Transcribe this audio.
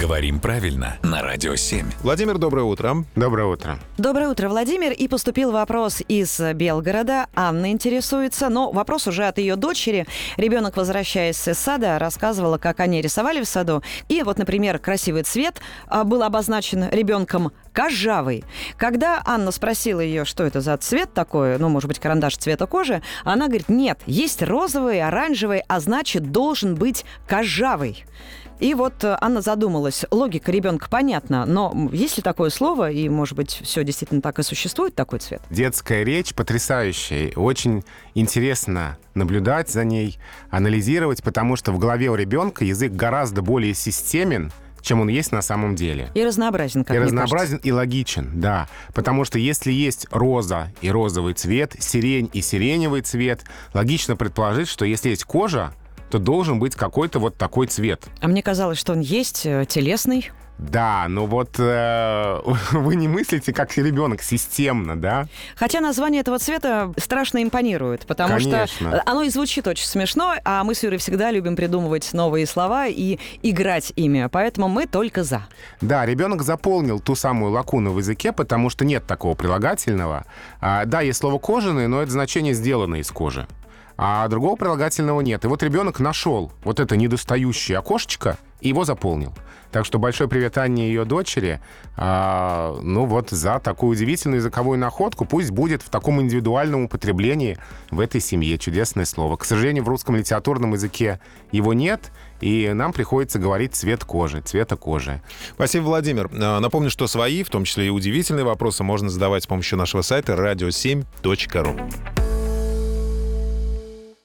Говорим правильно на Радио 7. Владимир, доброе утро. Доброе утро. Доброе утро, Владимир. И поступил вопрос из Белгорода. Анна интересуется, но вопрос уже от ее дочери. Ребенок, возвращаясь из сада, рассказывала, как они рисовали в саду. И вот, например, красивый цвет а, был обозначен ребенком кожавый. Когда Анна спросила ее, что это за цвет такой, ну, может быть, карандаш цвета кожи, она говорит, нет, есть розовый, оранжевый, а значит, должен быть кожавый. И вот э, Анна задумалась, логика ребенка понятна, но есть ли такое слово, и, может быть, все действительно так и существует, такой цвет? Детская речь потрясающая. Очень интересно наблюдать за ней, анализировать, потому что в голове у ребенка язык гораздо более системен, чем он есть на самом деле. И разнообразен, как И разнообразен, кажется. и логичен, да. Потому что если есть роза и розовый цвет, сирень и сиреневый цвет, логично предположить, что если есть кожа, то должен быть какой-то вот такой цвет. А мне казалось, что он есть э, телесный. Да, но вот э, вы не мыслите как ребенок системно, да? Хотя название этого цвета страшно импонирует, потому Конечно. что оно и звучит очень смешно, а мы с Юрой всегда любим придумывать новые слова и играть ими, поэтому мы только за. Да, ребенок заполнил ту самую лакуну в языке, потому что нет такого прилагательного. А, да, есть слово кожаный, но это значение сделано из кожи. А другого прилагательного нет. И вот ребенок нашел вот это недостающее окошечко и его заполнил. Так что большой привет Анне и ее дочери. А, ну вот за такую удивительную языковую находку. Пусть будет в таком индивидуальном употреблении в этой семье. Чудесное слово. К сожалению, в русском литературном языке его нет, и нам приходится говорить цвет кожи, цвета кожи. Спасибо, Владимир. А, Напомню, что свои, в том числе и удивительные вопросы, можно задавать с помощью нашего сайта radio7.ru.